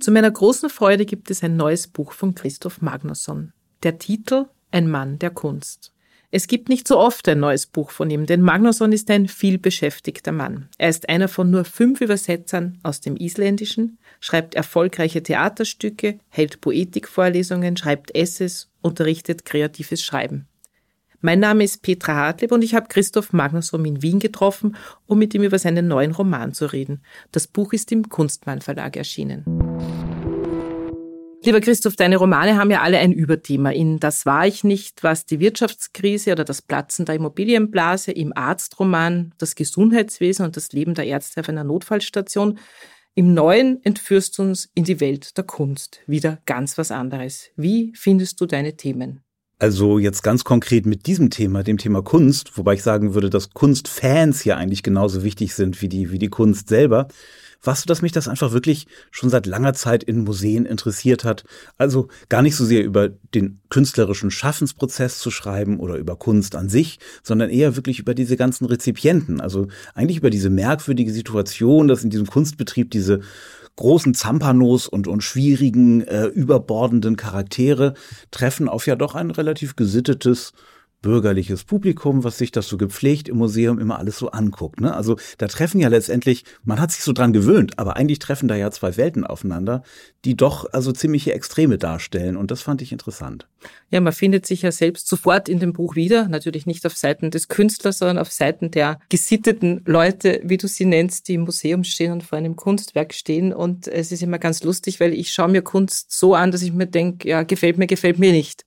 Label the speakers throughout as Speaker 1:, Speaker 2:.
Speaker 1: Zu meiner großen Freude gibt es ein neues Buch von Christoph Magnusson. Der Titel Ein Mann der Kunst. Es gibt nicht so oft ein neues Buch von ihm, denn Magnusson ist ein vielbeschäftigter Mann. Er ist einer von nur fünf Übersetzern aus dem Isländischen, schreibt erfolgreiche Theaterstücke, hält Poetikvorlesungen, schreibt Essays, unterrichtet kreatives Schreiben. Mein Name ist Petra Hartleb und ich habe Christoph Magnusson in Wien getroffen, um mit ihm über seinen neuen Roman zu reden. Das Buch ist im Kunstmann Verlag erschienen. Lieber Christoph, deine Romane haben ja alle ein Überthema. In Das war ich nicht, was die Wirtschaftskrise oder das Platzen der Immobilienblase, im Arztroman das Gesundheitswesen und das Leben der Ärzte auf einer Notfallstation. Im Neuen entführst du uns in die Welt der Kunst. Wieder ganz was anderes. Wie findest du deine Themen?
Speaker 2: Also jetzt ganz konkret mit diesem Thema, dem Thema Kunst, wobei ich sagen würde, dass Kunstfans ja eigentlich genauso wichtig sind wie die, wie die Kunst selber, war so, dass mich das einfach wirklich schon seit langer Zeit in Museen interessiert hat. Also gar nicht so sehr über den künstlerischen Schaffensprozess zu schreiben oder über Kunst an sich, sondern eher wirklich über diese ganzen Rezipienten. Also eigentlich über diese merkwürdige Situation, dass in diesem Kunstbetrieb diese großen Zampanos und, und schwierigen, äh, überbordenden Charaktere treffen auf ja doch ein relativ gesittetes bürgerliches Publikum, was sich das so gepflegt im Museum immer alles so anguckt. Ne? Also da treffen ja letztendlich, man hat sich so dran gewöhnt, aber eigentlich treffen da ja zwei Welten aufeinander, die doch also ziemliche Extreme darstellen. Und das fand ich interessant.
Speaker 1: Ja, man findet sich ja selbst sofort in dem Buch wieder. Natürlich nicht auf Seiten des Künstlers, sondern auf Seiten der gesitteten Leute, wie du sie nennst, die im Museum stehen und vor einem Kunstwerk stehen. Und es ist immer ganz lustig, weil ich schaue mir Kunst so an, dass ich mir denke, ja, gefällt mir, gefällt mir nicht.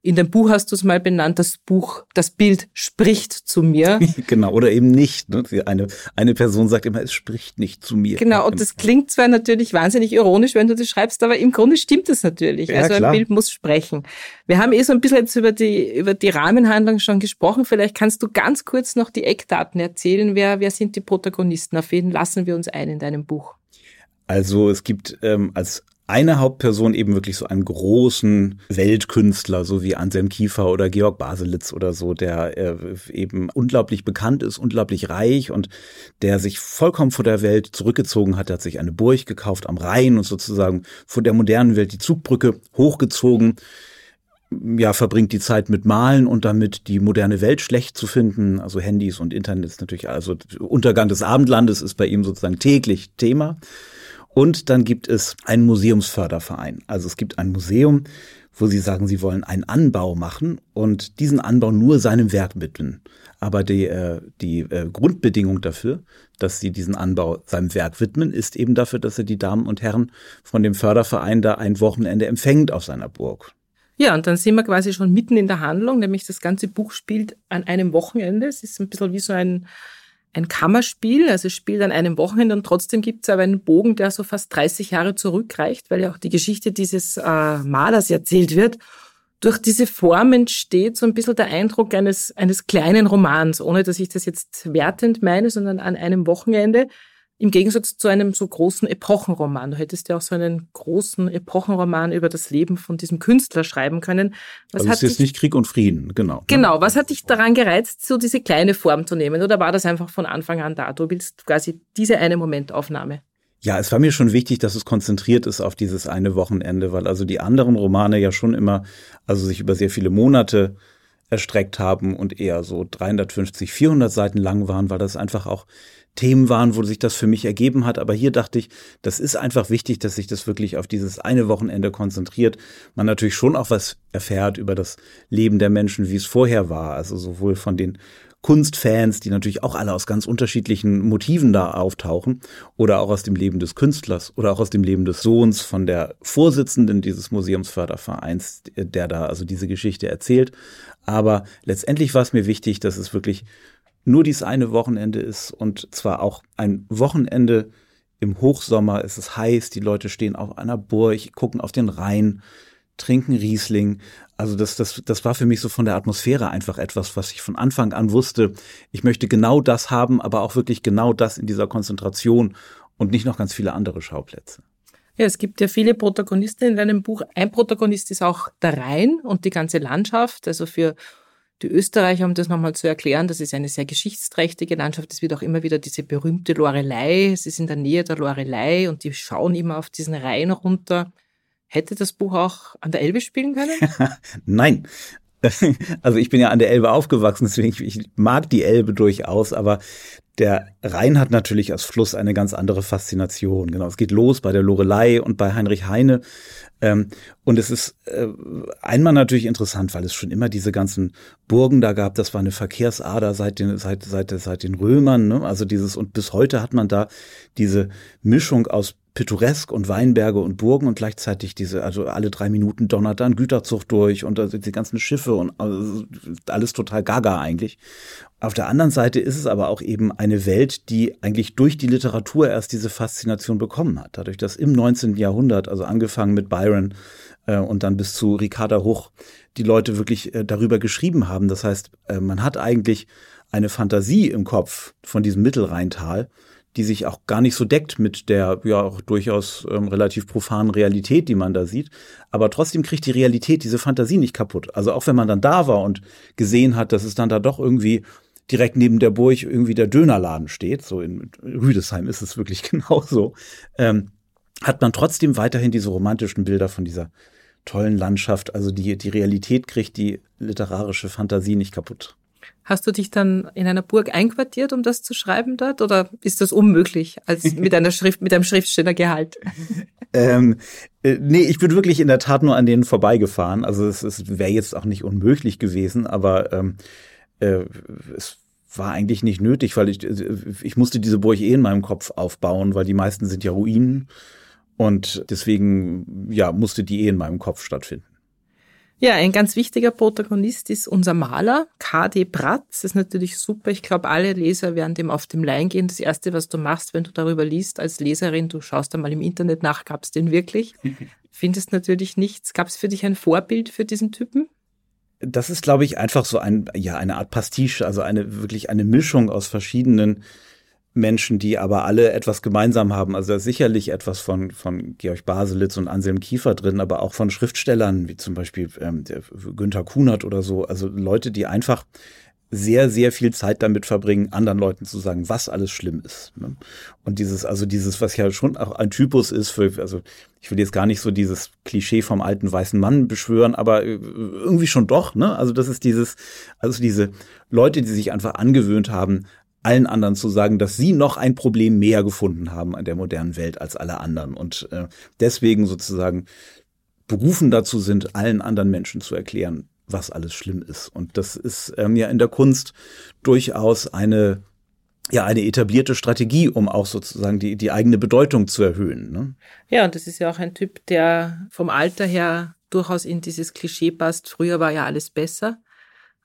Speaker 1: In dem Buch hast du es mal benannt, das Buch, das Bild spricht zu mir.
Speaker 2: genau, oder eben nicht. Ne? Eine, eine Person sagt immer, es spricht nicht zu mir.
Speaker 1: Genau, und das klingt zwar natürlich wahnsinnig ironisch, wenn du das schreibst, aber im Grunde stimmt es natürlich. Ja, also ein klar. Bild muss sprechen. Wir haben eh so ein bisschen jetzt über die, über die Rahmenhandlung schon gesprochen. Vielleicht kannst du ganz kurz noch die Eckdaten erzählen. Wer, wer sind die Protagonisten? Auf wen lassen wir uns ein in deinem Buch?
Speaker 2: Also es gibt ähm, als eine Hauptperson eben wirklich so einen großen Weltkünstler, so wie Anselm Kiefer oder Georg Baselitz oder so, der äh, eben unglaublich bekannt ist, unglaublich reich und der sich vollkommen vor der Welt zurückgezogen hat. Er hat sich eine Burg gekauft am Rhein und sozusagen vor der modernen Welt die Zugbrücke hochgezogen ja, verbringt die Zeit mit Malen und damit die moderne Welt schlecht zu finden. Also Handys und Internet ist natürlich, also Untergang des Abendlandes ist bei ihm sozusagen täglich Thema. Und dann gibt es einen Museumsförderverein. Also es gibt ein Museum, wo sie sagen, sie wollen einen Anbau machen und diesen Anbau nur seinem Werk widmen. Aber die, äh, die äh, Grundbedingung dafür, dass sie diesen Anbau seinem Werk widmen, ist eben dafür, dass er die Damen und Herren von dem Förderverein da ein Wochenende empfängt auf seiner Burg.
Speaker 1: Ja, und dann sind wir quasi schon mitten in der Handlung, nämlich das ganze Buch spielt an einem Wochenende. Es ist ein bisschen wie so ein ein Kammerspiel, also es spielt an einem Wochenende und trotzdem gibt es aber einen Bogen, der so fast 30 Jahre zurückreicht, weil ja auch die Geschichte dieses äh, Malers erzählt wird. durch diese Form entsteht so ein bisschen der Eindruck eines, eines kleinen Romans, ohne dass ich das jetzt wertend meine, sondern an einem Wochenende. Im Gegensatz zu einem so großen Epochenroman. Du hättest ja auch so einen großen Epochenroman über das Leben von diesem Künstler schreiben können.
Speaker 2: Was also es ist jetzt nicht Krieg und Frieden, genau.
Speaker 1: Genau. Was hat dich daran gereizt, so diese kleine Form zu nehmen? Oder war das einfach von Anfang an da? Du willst quasi diese eine Momentaufnahme.
Speaker 2: Ja, es war mir schon wichtig, dass es konzentriert ist auf dieses eine Wochenende, weil also die anderen Romane ja schon immer, also sich über sehr viele Monate erstreckt haben und eher so 350, 400 Seiten lang waren, weil das einfach auch Themen waren, wo sich das für mich ergeben hat. Aber hier dachte ich, das ist einfach wichtig, dass sich das wirklich auf dieses eine Wochenende konzentriert. Man natürlich schon auch was erfährt über das Leben der Menschen, wie es vorher war. Also sowohl von den Kunstfans, die natürlich auch alle aus ganz unterschiedlichen Motiven da auftauchen, oder auch aus dem Leben des Künstlers oder auch aus dem Leben des Sohns von der Vorsitzenden dieses Museumsfördervereins, der da also diese Geschichte erzählt. Aber letztendlich war es mir wichtig, dass es wirklich nur dieses eine Wochenende ist und zwar auch ein Wochenende im Hochsommer, es ist heiß, die Leute stehen auf einer Burg, gucken auf den Rhein, trinken Riesling. Also das, das, das war für mich so von der Atmosphäre einfach etwas, was ich von Anfang an wusste. Ich möchte genau das haben, aber auch wirklich genau das in dieser Konzentration und nicht noch ganz viele andere Schauplätze.
Speaker 1: Ja, es gibt ja viele Protagonisten in deinem Buch. Ein Protagonist ist auch der Rhein und die ganze Landschaft. Also für die Österreicher, um das nochmal zu erklären, das ist eine sehr geschichtsträchtige Landschaft. Es wird auch immer wieder diese berühmte Lorelei. Es ist in der Nähe der Lorelei und die schauen immer auf diesen Rhein runter. Hätte das Buch auch an der Elbe spielen können?
Speaker 2: Nein. Also ich bin ja an der Elbe aufgewachsen, deswegen ich mag die Elbe durchaus, aber der Rhein hat natürlich als Fluss eine ganz andere Faszination. Genau, es geht los bei der Lorelei und bei Heinrich Heine. Ähm, und es ist äh, einmal natürlich interessant, weil es schon immer diese ganzen Burgen da gab. Das war eine Verkehrsader seit den, seit, seit, seit den Römern. Ne? Also dieses, und bis heute hat man da diese Mischung aus pittoresk und Weinberge und Burgen und gleichzeitig diese, also alle drei Minuten donnert da ein Güterzug durch und also die ganzen Schiffe und also alles total gaga eigentlich. Auf der anderen Seite ist es aber auch eben eine Welt, die eigentlich durch die Literatur erst diese Faszination bekommen hat. Dadurch, dass im 19. Jahrhundert, also angefangen mit Byron äh, und dann bis zu Ricarda Hoch, die Leute wirklich äh, darüber geschrieben haben. Das heißt, äh, man hat eigentlich eine Fantasie im Kopf von diesem Mittelrheintal, die sich auch gar nicht so deckt mit der ja auch durchaus ähm, relativ profanen Realität, die man da sieht. Aber trotzdem kriegt die Realität diese Fantasie nicht kaputt. Also auch wenn man dann da war und gesehen hat, dass es dann da doch irgendwie direkt neben der Burg irgendwie der Dönerladen steht, so in Rüdesheim ist es wirklich genauso, ähm, hat man trotzdem weiterhin diese romantischen Bilder von dieser tollen Landschaft. Also die, die Realität kriegt die literarische Fantasie nicht kaputt.
Speaker 1: Hast du dich dann in einer Burg einquartiert, um das zu schreiben dort? Oder ist das unmöglich als mit einer Schrift, mit einem Schriftstellergehalt?
Speaker 2: ähm, äh, nee, ich bin wirklich in der Tat nur an denen vorbeigefahren. Also es, es wäre jetzt auch nicht unmöglich gewesen, aber ähm, äh, es war eigentlich nicht nötig, weil ich, ich musste diese Burg eh in meinem Kopf aufbauen, weil die meisten sind ja Ruinen. Und deswegen, ja, musste die eh in meinem Kopf stattfinden.
Speaker 1: Ja, ein ganz wichtiger Protagonist ist unser Maler, KD Bratz. Das ist natürlich super. Ich glaube, alle Leser werden dem auf dem Lein gehen. Das Erste, was du machst, wenn du darüber liest als Leserin, du schaust einmal im Internet nach, gab es den wirklich? Findest natürlich nichts. Gab es für dich ein Vorbild für diesen Typen?
Speaker 2: Das ist, glaube ich, einfach so ein, ja, eine Art Pastiche, also eine wirklich eine Mischung aus verschiedenen Menschen, die aber alle etwas gemeinsam haben. Also da ist sicherlich etwas von, von Georg Baselitz und Anselm Kiefer drin, aber auch von Schriftstellern, wie zum Beispiel ähm, Günther Kunert oder so. Also Leute, die einfach sehr, sehr viel Zeit damit verbringen, anderen Leuten zu sagen, was alles schlimm ist. Ne? Und dieses, also dieses, was ja schon auch ein Typus ist für, also ich will jetzt gar nicht so dieses Klischee vom alten weißen Mann beschwören, aber äh, irgendwie schon doch, ne? Also das ist dieses, also diese Leute, die sich einfach angewöhnt haben, allen anderen zu sagen, dass sie noch ein Problem mehr gefunden haben an der modernen Welt als alle anderen und äh, deswegen sozusagen berufen dazu sind, allen anderen Menschen zu erklären, was alles schlimm ist. Und das ist ähm, ja in der Kunst durchaus eine ja eine etablierte Strategie, um auch sozusagen die die eigene Bedeutung zu erhöhen. Ne?
Speaker 1: Ja, und das ist ja auch ein Typ, der vom Alter her durchaus in dieses Klischee passt. Früher war ja alles besser.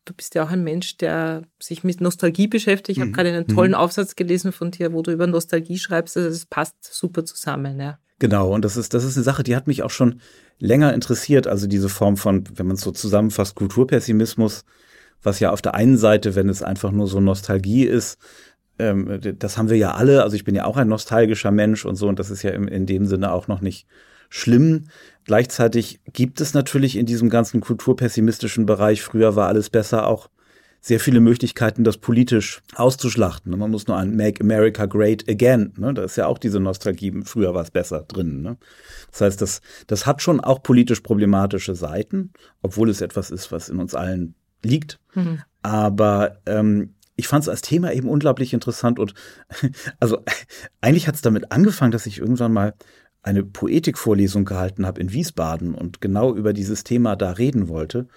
Speaker 1: Du bist ja auch ein Mensch, der sich mit Nostalgie beschäftigt. Ich mhm. habe gerade einen tollen mhm. Aufsatz gelesen von dir, wo du über Nostalgie schreibst. Also das passt super zusammen. Ja.
Speaker 2: Genau, und das ist, das ist eine Sache, die hat mich auch schon länger interessiert. Also diese Form von, wenn man es so zusammenfasst, Kulturpessimismus, was ja auf der einen Seite, wenn es einfach nur so Nostalgie ist, ähm, das haben wir ja alle. Also ich bin ja auch ein nostalgischer Mensch und so, und das ist ja in, in dem Sinne auch noch nicht schlimm. Gleichzeitig gibt es natürlich in diesem ganzen kulturpessimistischen Bereich, früher war alles besser, auch sehr viele Möglichkeiten, das politisch auszuschlachten. Man muss nur an Make America Great Again, ne? da ist ja auch diese Nostalgie, früher war es besser drin. Ne? Das heißt, das, das hat schon auch politisch problematische Seiten, obwohl es etwas ist, was in uns allen liegt. Mhm. Aber ähm, ich fand es als Thema eben unglaublich interessant und also eigentlich hat es damit angefangen, dass ich irgendwann mal eine Poetikvorlesung gehalten habe in Wiesbaden und genau über dieses Thema da reden wollte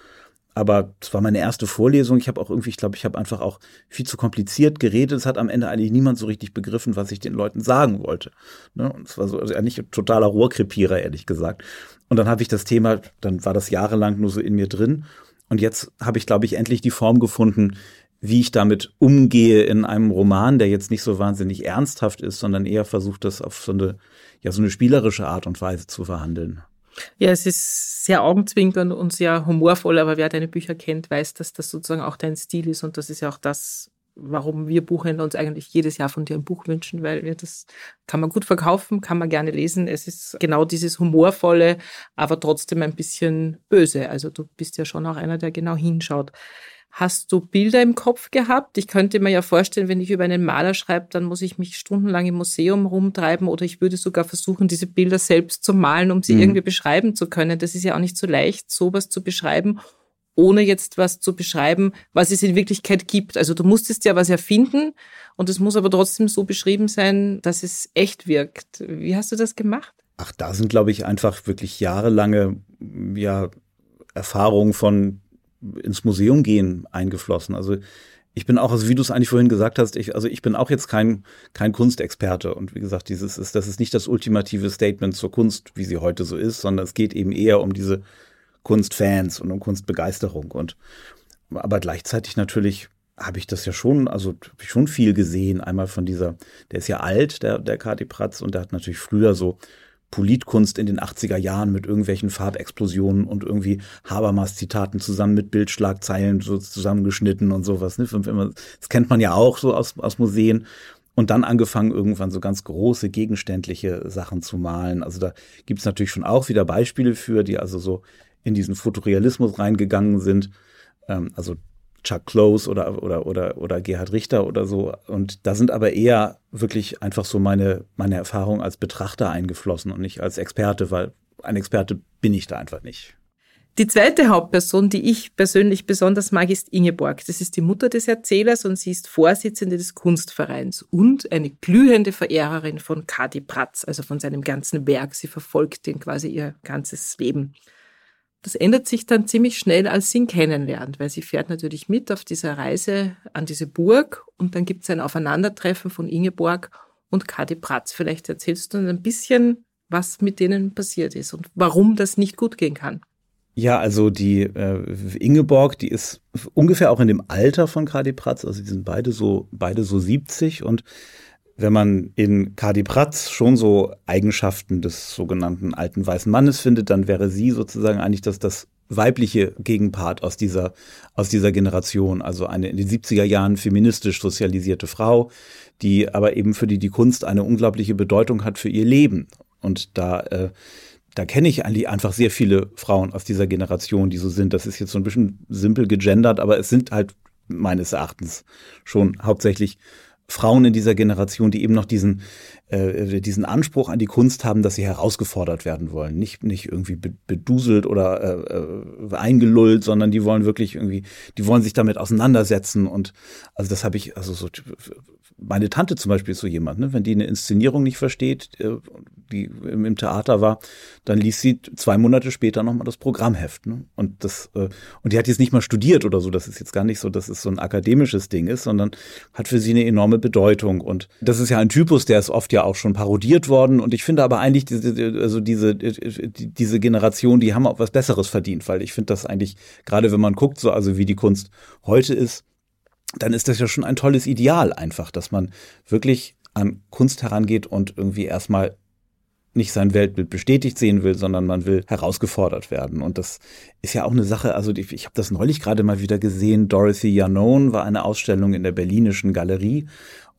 Speaker 2: aber es war meine erste Vorlesung. Ich habe auch irgendwie, ich glaube, ich habe einfach auch viel zu kompliziert geredet. Es hat am Ende eigentlich niemand so richtig begriffen, was ich den Leuten sagen wollte. Ne? Und es war so also eigentlich totaler Rohrkrepierer, ehrlich gesagt. Und dann habe ich das Thema, dann war das jahrelang nur so in mir drin. Und jetzt habe ich, glaube ich, endlich die Form gefunden, wie ich damit umgehe in einem Roman, der jetzt nicht so wahnsinnig ernsthaft ist, sondern eher versucht, das auf so eine, ja, so eine spielerische Art und Weise zu verhandeln.
Speaker 1: Ja, es ist sehr augenzwinkernd und sehr humorvoll, aber wer deine Bücher kennt, weiß, dass das sozusagen auch dein Stil ist und das ist ja auch das, warum wir Buchhändler uns eigentlich jedes Jahr von dir ein Buch wünschen, weil wir das kann man gut verkaufen, kann man gerne lesen. Es ist genau dieses humorvolle, aber trotzdem ein bisschen böse. Also du bist ja schon auch einer, der genau hinschaut. Hast du Bilder im Kopf gehabt? Ich könnte mir ja vorstellen, wenn ich über einen Maler schreibe, dann muss ich mich stundenlang im Museum rumtreiben oder ich würde sogar versuchen, diese Bilder selbst zu malen, um sie mhm. irgendwie beschreiben zu können. Das ist ja auch nicht so leicht, sowas zu beschreiben, ohne jetzt was zu beschreiben, was es in Wirklichkeit gibt. Also du musstest ja was erfinden und es muss aber trotzdem so beschrieben sein, dass es echt wirkt. Wie hast du das gemacht?
Speaker 2: Ach, da sind, glaube ich, einfach wirklich jahrelange ja, Erfahrungen von ins Museum gehen eingeflossen. Also ich bin auch, also wie du es eigentlich vorhin gesagt hast, ich, also ich bin auch jetzt kein, kein Kunstexperte. Und wie gesagt, dieses ist, das ist nicht das ultimative Statement zur Kunst, wie sie heute so ist, sondern es geht eben eher um diese Kunstfans und um Kunstbegeisterung. Und aber gleichzeitig natürlich habe ich das ja schon, also ich schon viel gesehen. Einmal von dieser, der ist ja alt, der, der Kati Pratz, und der hat natürlich früher so Politkunst in den 80er Jahren mit irgendwelchen Farbexplosionen und irgendwie Habermas-Zitaten zusammen mit Bildschlagzeilen so zusammengeschnitten und sowas. Ne? Das kennt man ja auch so aus, aus Museen. Und dann angefangen, irgendwann so ganz große gegenständliche Sachen zu malen. Also da gibt's natürlich schon auch wieder Beispiele für, die also so in diesen Fotorealismus reingegangen sind. Ähm, also Chuck Close oder, oder, oder, oder Gerhard Richter oder so. Und da sind aber eher wirklich einfach so meine, meine Erfahrungen als Betrachter eingeflossen und nicht als Experte, weil ein Experte bin ich da einfach nicht.
Speaker 1: Die zweite Hauptperson, die ich persönlich besonders mag, ist Ingeborg. Das ist die Mutter des Erzählers und sie ist Vorsitzende des Kunstvereins und eine glühende Verehrerin von Kadi Pratz, also von seinem ganzen Werk. Sie verfolgt den quasi ihr ganzes Leben. Das ändert sich dann ziemlich schnell, als sie ihn kennenlernt, weil sie fährt natürlich mit auf dieser Reise an diese Burg und dann gibt es ein Aufeinandertreffen von Ingeborg und Kadi Pratz. Vielleicht erzählst du ein bisschen, was mit denen passiert ist und warum das nicht gut gehen kann.
Speaker 2: Ja, also die äh, Ingeborg, die ist ungefähr auch in dem Alter von Kadi Pratz, also die sind beide so beide so 70 und wenn man in Kadi Pratz schon so Eigenschaften des sogenannten alten weißen Mannes findet, dann wäre sie sozusagen eigentlich das, das weibliche Gegenpart aus dieser, aus dieser Generation. Also eine in den 70er Jahren feministisch sozialisierte Frau, die aber eben für die die Kunst eine unglaubliche Bedeutung hat für ihr Leben. Und da, äh, da kenne ich eigentlich einfach sehr viele Frauen aus dieser Generation, die so sind. Das ist jetzt so ein bisschen simpel gegendert, aber es sind halt meines Erachtens schon hauptsächlich Frauen in dieser Generation, die eben noch diesen, äh, diesen Anspruch an die Kunst haben, dass sie herausgefordert werden wollen. Nicht, nicht irgendwie beduselt oder äh, äh, eingelullt, sondern die wollen wirklich irgendwie, die wollen sich damit auseinandersetzen. Und also das habe ich, also so meine Tante zum Beispiel ist so jemand, ne? wenn die eine Inszenierung nicht versteht, äh, die im Theater war, dann liest sie zwei Monate später nochmal das Programmheft. Ne? Und das, äh, und die hat jetzt nicht mal studiert oder so, das ist jetzt gar nicht so, dass es so ein akademisches Ding ist, sondern hat für sie eine enorme Bedeutung. Und das ist ja ein Typus, der ist oft ja auch schon parodiert worden. Und ich finde aber eigentlich, diese, also diese, diese Generation, die haben auch was Besseres verdient, weil ich finde das eigentlich, gerade wenn man guckt, so also wie die Kunst heute ist, dann ist das ja schon ein tolles Ideal einfach, dass man wirklich an Kunst herangeht und irgendwie erstmal nicht sein Weltbild bestätigt sehen will, sondern man will herausgefordert werden. Und das ist ja auch eine Sache, also ich, ich habe das neulich gerade mal wieder gesehen, Dorothy Janone war eine Ausstellung in der Berlinischen Galerie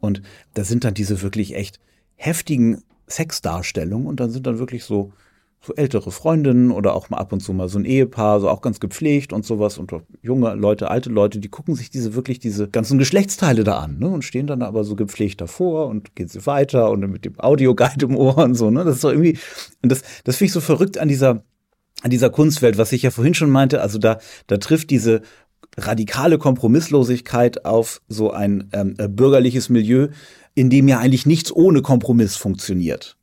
Speaker 2: und da sind dann diese wirklich echt heftigen Sexdarstellungen und dann sind dann wirklich so so ältere Freundinnen oder auch mal ab und zu mal so ein Ehepaar, so auch ganz gepflegt und sowas und junge Leute, alte Leute, die gucken sich diese wirklich diese ganzen Geschlechtsteile da an, ne, und stehen dann aber so gepflegt davor und gehen sie weiter und mit dem Audioguide im Ohr und so, ne, das ist doch irgendwie, und das, das finde ich so verrückt an dieser, an dieser Kunstwelt, was ich ja vorhin schon meinte, also da, da trifft diese radikale Kompromisslosigkeit auf so ein ähm, äh, bürgerliches Milieu, in dem ja eigentlich nichts ohne Kompromiss funktioniert.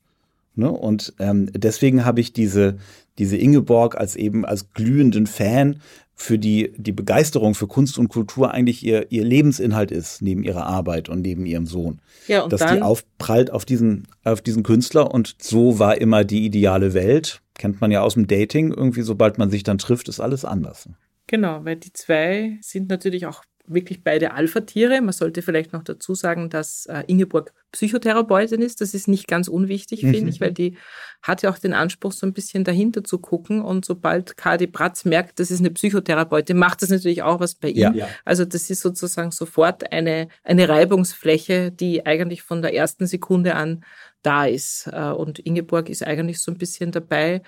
Speaker 2: Ne? Und ähm, deswegen habe ich diese, diese Ingeborg als eben als glühenden Fan für die, die Begeisterung für Kunst und Kultur eigentlich ihr, ihr Lebensinhalt ist, neben ihrer Arbeit und neben ihrem Sohn. Ja, und Dass dann, die aufprallt auf diesen, auf diesen Künstler und so war immer die ideale Welt. Kennt man ja aus dem Dating. Irgendwie, sobald man sich dann trifft, ist alles anders.
Speaker 1: Genau, weil die zwei sind natürlich auch wirklich beide Alpha-Tiere. Man sollte vielleicht noch dazu sagen, dass äh, Ingeborg Psychotherapeutin ist. Das ist nicht ganz unwichtig, mhm. finde ich, weil die hat ja auch den Anspruch, so ein bisschen dahinter zu gucken. Und sobald Kadi Bratz merkt, das ist eine Psychotherapeutin, macht das natürlich auch was bei ihm. Ja. Also das ist sozusagen sofort eine, eine Reibungsfläche, die eigentlich von der ersten Sekunde an da ist. Äh, und Ingeborg ist eigentlich so ein bisschen dabei,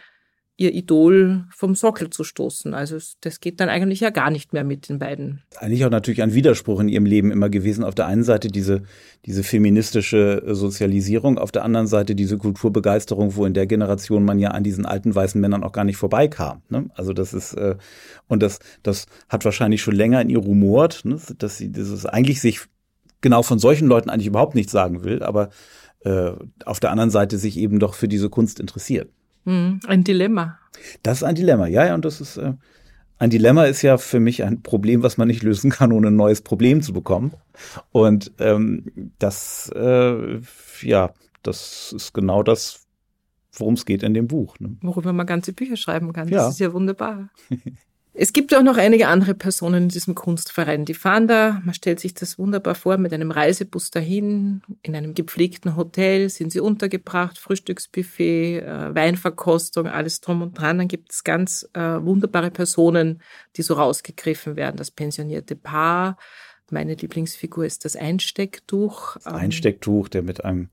Speaker 1: ihr Idol vom Sockel zu stoßen. Also das geht dann eigentlich ja gar nicht mehr mit den beiden.
Speaker 2: Eigentlich auch natürlich ein Widerspruch in ihrem Leben immer gewesen. Auf der einen Seite diese, diese feministische Sozialisierung, auf der anderen Seite diese Kulturbegeisterung, wo in der Generation man ja an diesen alten weißen Männern auch gar nicht vorbeikam. Ne? Also das ist, äh, und das, das hat wahrscheinlich schon länger in ihr rumort, ne? dass sie dieses eigentlich sich genau von solchen Leuten eigentlich überhaupt nichts sagen will, aber äh, auf der anderen Seite sich eben doch für diese Kunst interessiert.
Speaker 1: Hm, ein Dilemma.
Speaker 2: Das ist ein Dilemma, ja, ja, und das ist äh, ein Dilemma ist ja für mich ein Problem, was man nicht lösen kann, ohne ein neues Problem zu bekommen. Und ähm, das, äh, ja, das ist genau das, worum es geht in dem Buch. Ne?
Speaker 1: Worüber man ganze Bücher schreiben kann. Das ja. ist ja wunderbar. Es gibt auch noch einige andere Personen in diesem Kunstverein. Die fahren da, man stellt sich das wunderbar vor, mit einem Reisebus dahin, in einem gepflegten Hotel sind sie untergebracht, Frühstücksbuffet, äh, Weinverkostung, alles drum und dran. Dann gibt es ganz äh, wunderbare Personen, die so rausgegriffen werden. Das pensionierte Paar. Meine Lieblingsfigur ist das Einstecktuch.
Speaker 2: Das Einstecktuch, der mit einem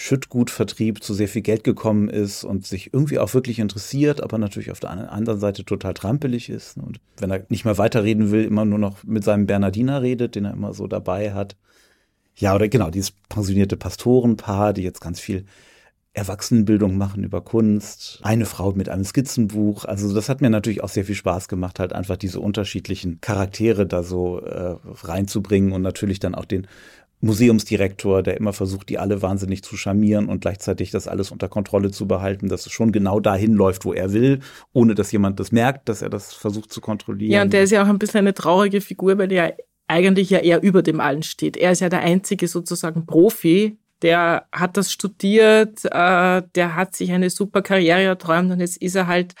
Speaker 2: Schüttgutvertrieb zu sehr viel Geld gekommen ist und sich irgendwie auch wirklich interessiert, aber natürlich auf der anderen Seite total trampelig ist. Und wenn er nicht mehr weiterreden will, immer nur noch mit seinem Bernardiner redet, den er immer so dabei hat. Ja, oder genau, dieses pensionierte Pastorenpaar, die jetzt ganz viel Erwachsenenbildung machen über Kunst. Eine Frau mit einem Skizzenbuch. Also das hat mir natürlich auch sehr viel Spaß gemacht, halt einfach diese unterschiedlichen Charaktere da so äh, reinzubringen und natürlich dann auch den Museumsdirektor, der immer versucht, die alle wahnsinnig zu charmieren und gleichzeitig das alles unter Kontrolle zu behalten, dass es schon genau dahin läuft, wo er will, ohne dass jemand das merkt, dass er das versucht zu kontrollieren.
Speaker 1: Ja, und der ist ja auch ein bisschen eine traurige Figur, weil er eigentlich ja eher über dem allen steht. Er ist ja der einzige sozusagen Profi, der hat das studiert, äh, der hat sich eine super Karriere erträumt und jetzt ist er halt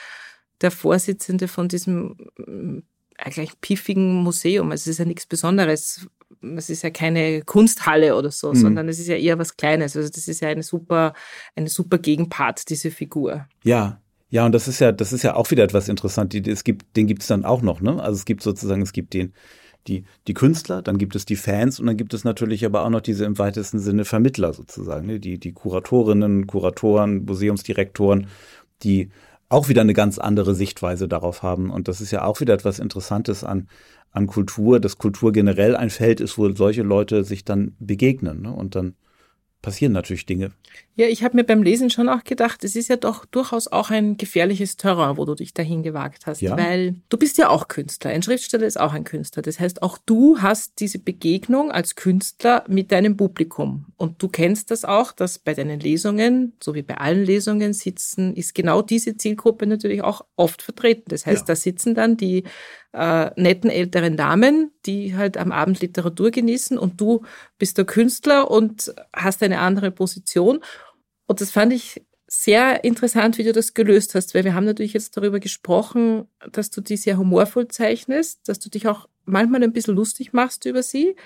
Speaker 1: der Vorsitzende von diesem äh, eigentlich piffigen Museum. Also es ist ja nichts Besonderes, es ist ja keine Kunsthalle oder so, mhm. sondern es ist ja eher was Kleines. Also das ist ja eine super, eine super Gegenpart, diese Figur.
Speaker 2: Ja. Ja, und das ist ja, das ist ja auch wieder etwas interessant. Es gibt, den gibt es dann auch noch, ne? Also es gibt sozusagen, es gibt den, die, die Künstler, dann gibt es die Fans und dann gibt es natürlich aber auch noch diese im weitesten Sinne Vermittler sozusagen, ne? die, die Kuratorinnen, Kuratoren, Museumsdirektoren, die auch wieder eine ganz andere Sichtweise darauf haben. Und das ist ja auch wieder etwas Interessantes an, an Kultur, dass Kultur generell ein Feld ist, wo solche Leute sich dann begegnen ne? und dann passieren natürlich Dinge.
Speaker 1: Ja, ich habe mir beim Lesen schon auch gedacht, es ist ja doch durchaus auch ein gefährliches Terrain, wo du dich dahin gewagt hast, ja. weil du bist ja auch Künstler. Ein Schriftsteller ist auch ein Künstler. Das heißt, auch du hast diese Begegnung als Künstler mit deinem Publikum. Und du kennst das auch, dass bei deinen Lesungen, so wie bei allen Lesungen sitzen, ist genau diese Zielgruppe natürlich auch oft vertreten. Das heißt, ja. da sitzen dann die äh, netten älteren Damen, die halt am Abend Literatur genießen und du bist der Künstler und hast eine andere Position. Und das fand ich sehr interessant, wie du das gelöst hast, weil wir haben natürlich jetzt darüber gesprochen, dass du die sehr humorvoll zeichnest, dass du dich auch manchmal ein bisschen lustig machst über sie,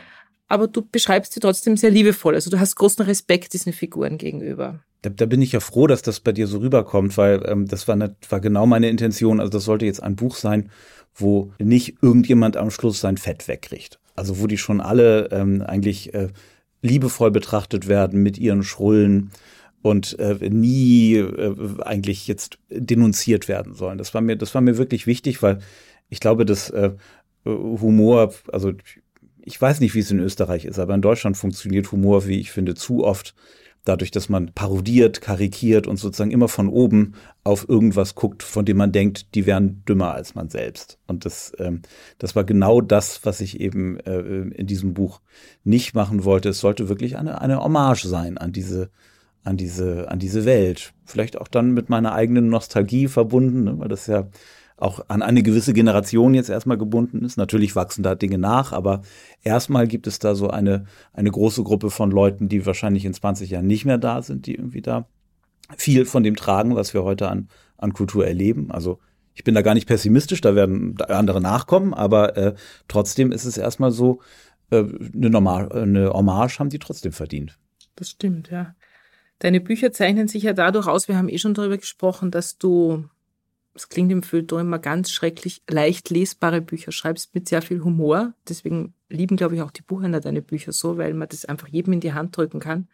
Speaker 1: aber du beschreibst sie trotzdem sehr liebevoll. Also du hast großen Respekt diesen Figuren gegenüber.
Speaker 2: Da, da bin ich ja froh, dass das bei dir so rüberkommt, weil ähm, das war, ne, war genau meine Intention. Also das sollte jetzt ein Buch sein, wo nicht irgendjemand am Schluss sein Fett wegkriegt. Also wo die schon alle ähm, eigentlich äh, liebevoll betrachtet werden mit ihren Schrullen und äh, nie äh, eigentlich jetzt denunziert werden sollen. Das war mir, das war mir wirklich wichtig, weil ich glaube, dass äh, Humor, also ich weiß nicht, wie es in Österreich ist, aber in Deutschland funktioniert Humor, wie ich finde, zu oft dadurch, dass man parodiert, karikiert und sozusagen immer von oben auf irgendwas guckt, von dem man denkt, die wären dümmer als man selbst. Und das, ähm, das war genau das, was ich eben äh, in diesem Buch nicht machen wollte. Es sollte wirklich eine, eine Hommage sein an diese, an diese, an diese Welt. Vielleicht auch dann mit meiner eigenen Nostalgie verbunden, ne, weil das ja auch an eine gewisse Generation jetzt erstmal gebunden ist. Natürlich wachsen da Dinge nach, aber erstmal gibt es da so eine, eine große Gruppe von Leuten, die wahrscheinlich in 20 Jahren nicht mehr da sind, die irgendwie da viel von dem tragen, was wir heute an, an Kultur erleben. Also ich bin da gar nicht pessimistisch, da werden andere nachkommen, aber äh, trotzdem ist es erstmal so, äh, eine, Normal, eine Hommage haben die trotzdem verdient.
Speaker 1: Das stimmt, ja. Deine Bücher zeichnen sich ja dadurch aus, wir haben eh schon darüber gesprochen, dass du es klingt im Feuilleton immer ganz schrecklich, leicht lesbare Bücher schreibst mit sehr viel Humor. Deswegen lieben, glaube ich, auch die Buchhändler deine Bücher so, weil man das einfach jedem in die Hand drücken kann.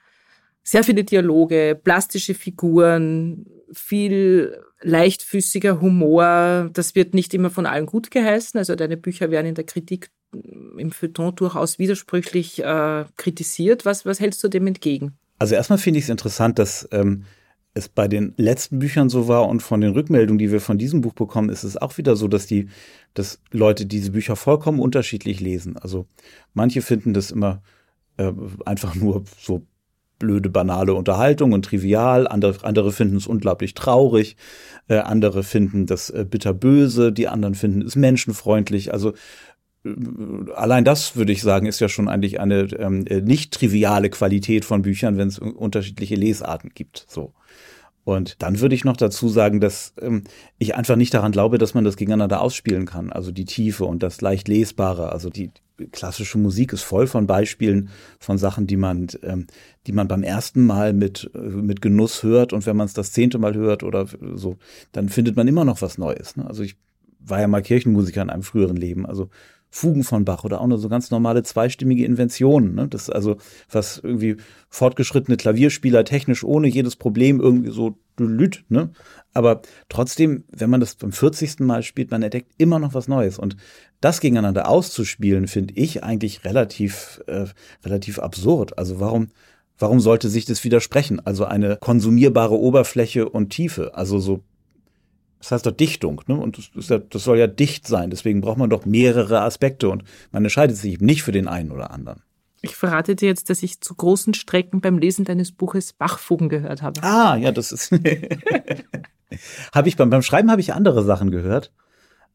Speaker 1: Sehr viele Dialoge, plastische Figuren, viel leichtfüßiger Humor. Das wird nicht immer von allen gut geheißen. Also deine Bücher werden in der Kritik im Feuilleton durchaus widersprüchlich äh, kritisiert. Was, was hältst du dem entgegen?
Speaker 2: Also erstmal finde ich es interessant, dass ähm, es bei den letzten Büchern so war und von den Rückmeldungen, die wir von diesem Buch bekommen, ist es auch wieder so, dass die, dass Leute diese Bücher vollkommen unterschiedlich lesen. Also manche finden das immer äh, einfach nur so blöde, banale Unterhaltung und trivial. Andere, andere finden es unglaublich traurig. Äh, andere finden das äh, bitterböse. Die anderen finden es menschenfreundlich. Also allein das würde ich sagen, ist ja schon eigentlich eine ähm, nicht triviale Qualität von Büchern, wenn es unterschiedliche Lesarten gibt. So. Und dann würde ich noch dazu sagen, dass ähm, ich einfach nicht daran glaube, dass man das gegeneinander ausspielen kann. Also die Tiefe und das leicht Lesbare. Also die klassische Musik ist voll von Beispielen von Sachen, die man, ähm, die man beim ersten Mal mit, äh, mit Genuss hört. Und wenn man es das zehnte Mal hört oder so, dann findet man immer noch was Neues. Ne? Also ich war ja mal Kirchenmusiker in einem früheren Leben. Also Fugen von Bach oder auch nur so ganz normale zweistimmige Inventionen. Ne? Das ist also, was irgendwie fortgeschrittene Klavierspieler technisch ohne jedes Problem irgendwie so lüt, ne? Aber trotzdem, wenn man das beim 40. Mal spielt, man entdeckt immer noch was Neues. Und das gegeneinander auszuspielen, finde ich eigentlich relativ, äh, relativ absurd. Also warum, warum sollte sich das widersprechen? Also eine konsumierbare Oberfläche und Tiefe. Also so das heißt doch Dichtung, ne? Und das, ja, das, soll ja dicht sein. Deswegen braucht man doch mehrere Aspekte und man entscheidet sich eben nicht für den einen oder anderen.
Speaker 1: Ich verrate dir jetzt, dass ich zu großen Strecken beim Lesen deines Buches Bachfugen gehört habe.
Speaker 2: Ah, ja, das ist. habe ich beim, beim Schreiben habe ich andere Sachen gehört.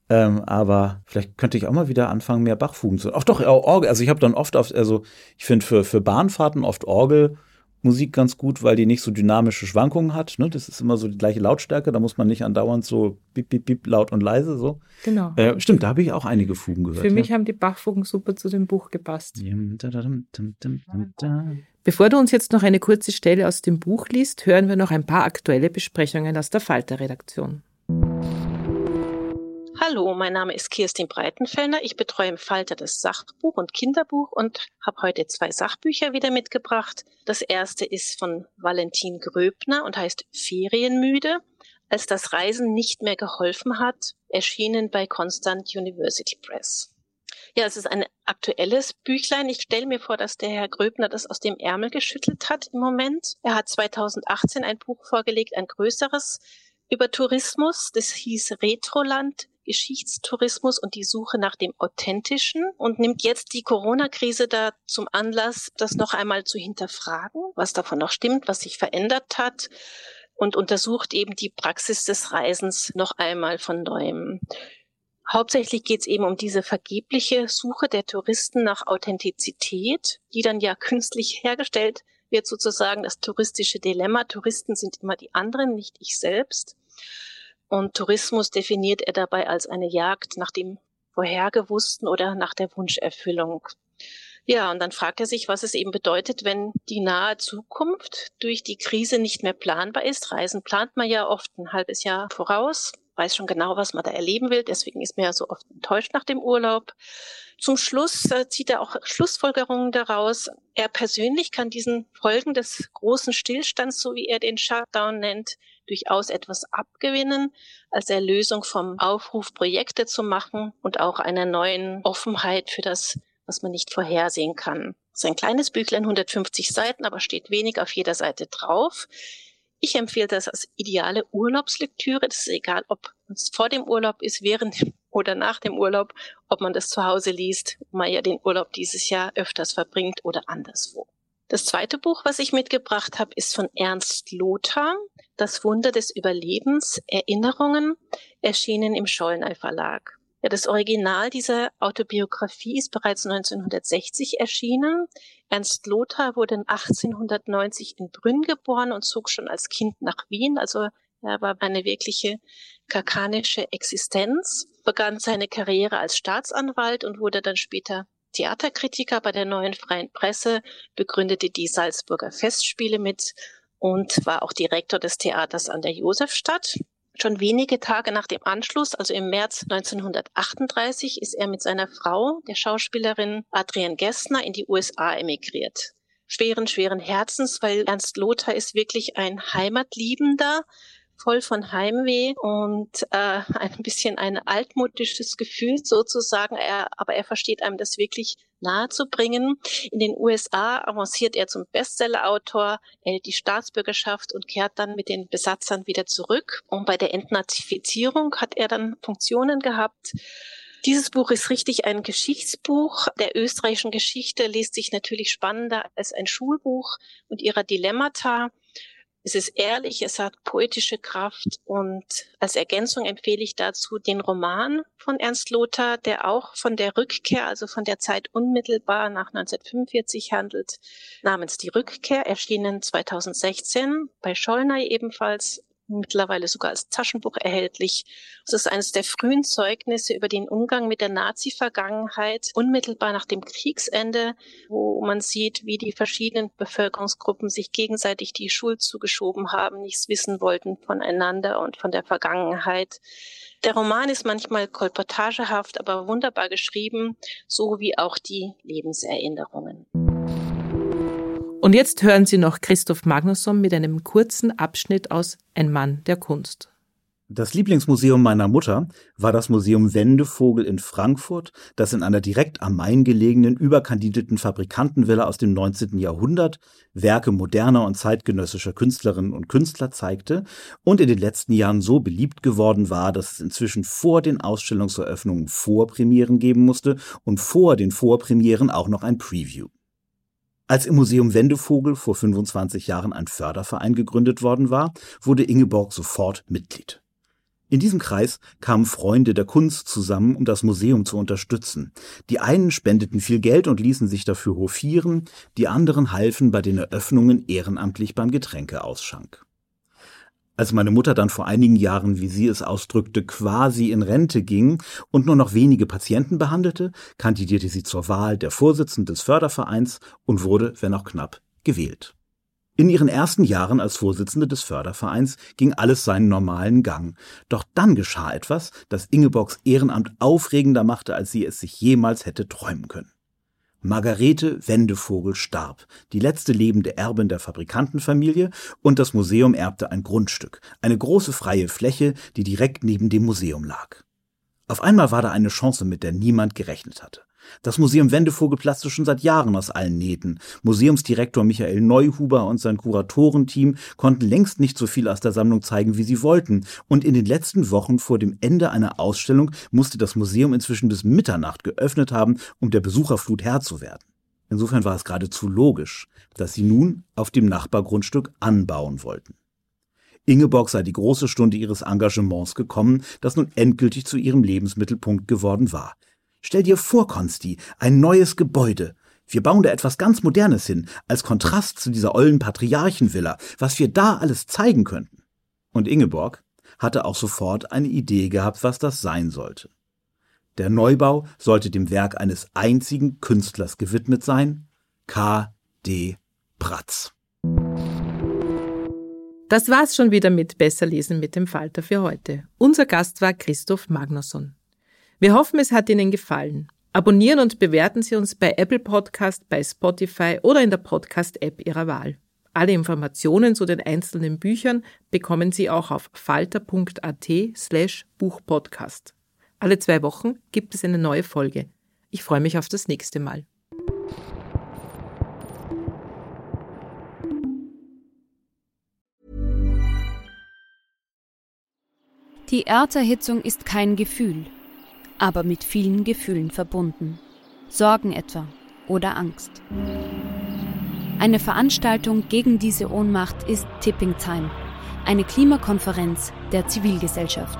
Speaker 2: Ähm, aber vielleicht könnte ich auch mal wieder anfangen, mehr Bachfugen zu. Ach doch, Orgel. Also ich habe dann oft auf, also ich finde für, für Bahnfahrten oft Orgel Musik ganz gut, weil die nicht so dynamische Schwankungen hat. Ne? Das ist immer so die gleiche Lautstärke, da muss man nicht andauernd so bip, bip, bip, laut und leise so.
Speaker 1: Genau.
Speaker 2: Äh, stimmt, da habe ich auch einige Fugen gehört.
Speaker 1: Für mich haben die Bachfugen super zu dem Buch gepasst. Bevor du uns jetzt noch eine kurze Stelle aus dem Buch liest, hören wir noch ein paar aktuelle Besprechungen aus der Falter-Redaktion.
Speaker 3: Hallo, mein Name ist Kirstin Breitenfellner. Ich betreue im Falter das Sachbuch und Kinderbuch und habe heute zwei Sachbücher wieder mitgebracht. Das erste ist von Valentin Gröbner und heißt Ferienmüde. Als das Reisen nicht mehr geholfen hat, erschienen bei Constant University Press. Ja, es ist ein aktuelles Büchlein. Ich stelle mir vor, dass der Herr Gröbner das aus dem Ärmel geschüttelt hat im Moment. Er hat 2018 ein Buch vorgelegt, ein größeres über Tourismus. Das hieß Retroland, Geschichtstourismus und die Suche nach dem Authentischen und nimmt jetzt die Corona-Krise da zum Anlass, das noch einmal zu hinterfragen, was davon noch stimmt, was sich verändert hat und untersucht eben die Praxis des Reisens noch einmal von neuem. Hauptsächlich geht es eben um diese vergebliche Suche der Touristen nach Authentizität, die dann ja künstlich hergestellt wird, sozusagen das touristische Dilemma. Touristen sind immer die anderen, nicht ich selbst. Und Tourismus definiert er dabei als eine Jagd nach dem Vorhergewussten oder nach der Wunscherfüllung. Ja, und dann fragt er sich, was es eben bedeutet, wenn die nahe Zukunft durch die Krise nicht mehr planbar ist. Reisen plant man ja oft ein halbes Jahr voraus, weiß schon genau, was man da erleben will. Deswegen ist man ja so oft enttäuscht nach dem Urlaub. Zum Schluss äh, zieht er auch Schlussfolgerungen daraus. Er persönlich kann diesen Folgen des großen Stillstands, so wie er den Shutdown nennt, durchaus etwas abgewinnen, als Erlösung vom Aufruf, Projekte zu machen und auch einer neuen Offenheit für das was man nicht vorhersehen kann. Es ist ein kleines Büchlein, 150 Seiten, aber steht wenig auf jeder Seite drauf. Ich empfehle das als ideale Urlaubslektüre. Das ist egal, ob es vor dem Urlaub ist, während oder nach dem Urlaub, ob man das zu Hause liest, wo man ja den Urlaub dieses Jahr öfters verbringt oder anderswo. Das zweite Buch, was ich mitgebracht habe, ist von Ernst Lothar, Das Wunder des Überlebens, Erinnerungen, erschienen im Schollnei Verlag. Ja, das Original dieser Autobiografie ist bereits 1960 erschienen. Ernst Lothar wurde 1890 in Brünn geboren und zog schon als Kind nach Wien. Also er war eine wirkliche kakanische Existenz, begann seine Karriere als Staatsanwalt und wurde dann später Theaterkritiker bei der neuen freien Presse, begründete die Salzburger Festspiele mit und war auch Direktor des Theaters an der Josefstadt. Schon wenige Tage nach dem Anschluss, also im März 1938, ist er mit seiner Frau, der Schauspielerin Adrienne Gessner, in die USA emigriert. Schweren, schweren Herzens, weil Ernst Lothar ist wirklich ein Heimatliebender, voll von Heimweh und äh, ein bisschen ein altmodisches Gefühl sozusagen. Er, aber er versteht einem das wirklich nahe zu bringen. In den USA avanciert er zum Bestsellerautor, erhält die Staatsbürgerschaft und kehrt dann mit den Besatzern wieder zurück. Und bei der Entnazifizierung hat er dann Funktionen gehabt. Dieses Buch ist richtig ein Geschichtsbuch der österreichischen Geschichte, liest sich natürlich spannender als ein Schulbuch und ihrer Dilemmata. Es ist ehrlich, es hat poetische Kraft und als Ergänzung empfehle ich dazu den Roman von Ernst Lothar, der auch von der Rückkehr, also von der Zeit unmittelbar nach 1945 handelt, namens Die Rückkehr, erschienen 2016 bei Schollner ebenfalls mittlerweile sogar als Taschenbuch erhältlich. Es ist eines der frühen Zeugnisse über den Umgang mit der Nazi-Vergangenheit unmittelbar nach dem Kriegsende, wo man sieht, wie die verschiedenen Bevölkerungsgruppen sich gegenseitig die Schuld zugeschoben haben, nichts wissen wollten voneinander und von der Vergangenheit. Der Roman ist manchmal kolportagehaft, aber wunderbar geschrieben, so wie auch die Lebenserinnerungen.
Speaker 1: Und jetzt hören Sie noch Christoph Magnusson mit einem kurzen Abschnitt aus Ein Mann der Kunst.
Speaker 2: Das Lieblingsmuseum meiner Mutter war das Museum Wendevogel in Frankfurt, das in einer direkt am Main gelegenen, überkandidierten Fabrikantenvilla aus dem 19. Jahrhundert Werke moderner und zeitgenössischer Künstlerinnen und Künstler zeigte und in den letzten Jahren so beliebt geworden war, dass es inzwischen vor den Ausstellungseröffnungen Vorpremieren geben musste und vor den Vorpremieren auch noch ein Preview. Als im Museum Wendevogel vor 25 Jahren ein Förderverein gegründet worden war, wurde Ingeborg sofort Mitglied. In diesem Kreis kamen Freunde der Kunst zusammen, um das Museum zu unterstützen. Die einen spendeten viel Geld und ließen sich dafür hofieren, die anderen halfen bei den Eröffnungen ehrenamtlich beim Getränkeausschank. Als meine Mutter dann vor einigen Jahren, wie sie es ausdrückte, quasi in Rente ging und nur noch wenige Patienten behandelte, kandidierte sie zur Wahl der Vorsitzenden des Fördervereins und wurde, wenn auch knapp, gewählt. In ihren ersten Jahren als Vorsitzende des Fördervereins ging alles seinen normalen Gang. Doch dann geschah etwas, das Ingeborgs Ehrenamt aufregender machte, als sie es sich jemals hätte träumen können. Margarete Wendevogel starb, die letzte lebende Erbin der Fabrikantenfamilie, und das Museum erbte ein Grundstück, eine große freie Fläche, die direkt neben dem Museum lag. Auf einmal war da eine Chance, mit der niemand gerechnet hatte. Das Museum Wendevogel platzte schon seit Jahren aus allen Nähten. Museumsdirektor Michael Neuhuber und sein Kuratorenteam konnten längst nicht so viel aus der Sammlung zeigen, wie sie wollten. Und in den letzten Wochen vor dem Ende einer Ausstellung musste das Museum inzwischen bis Mitternacht geöffnet haben, um der Besucherflut Herr zu werden. Insofern war es geradezu logisch, dass sie nun auf dem Nachbargrundstück anbauen wollten. Ingeborg sei die große Stunde ihres Engagements gekommen, das nun endgültig zu ihrem Lebensmittelpunkt geworden war. Stell dir vor, Konsti, ein neues Gebäude. Wir bauen da etwas ganz Modernes hin, als Kontrast zu dieser ollen Patriarchenvilla, was wir da alles zeigen könnten. Und Ingeborg hatte auch sofort eine Idee gehabt, was das sein sollte. Der Neubau sollte dem Werk eines einzigen Künstlers gewidmet sein, K. D. Pratz.
Speaker 1: Das war's schon wieder mit Besser lesen mit dem Falter für heute. Unser Gast war Christoph Magnusson. Wir hoffen, es hat Ihnen gefallen. Abonnieren und bewerten Sie uns bei Apple Podcast, bei Spotify oder in der Podcast-App Ihrer Wahl. Alle Informationen zu den einzelnen Büchern bekommen Sie auch auf falter.at slash Buchpodcast. Alle zwei Wochen gibt es eine neue Folge. Ich freue mich auf das nächste Mal.
Speaker 4: Die Erderhitzung ist kein Gefühl, aber mit vielen Gefühlen verbunden. Sorgen etwa oder Angst. Eine Veranstaltung gegen diese Ohnmacht ist Tipping Time, eine Klimakonferenz der Zivilgesellschaft.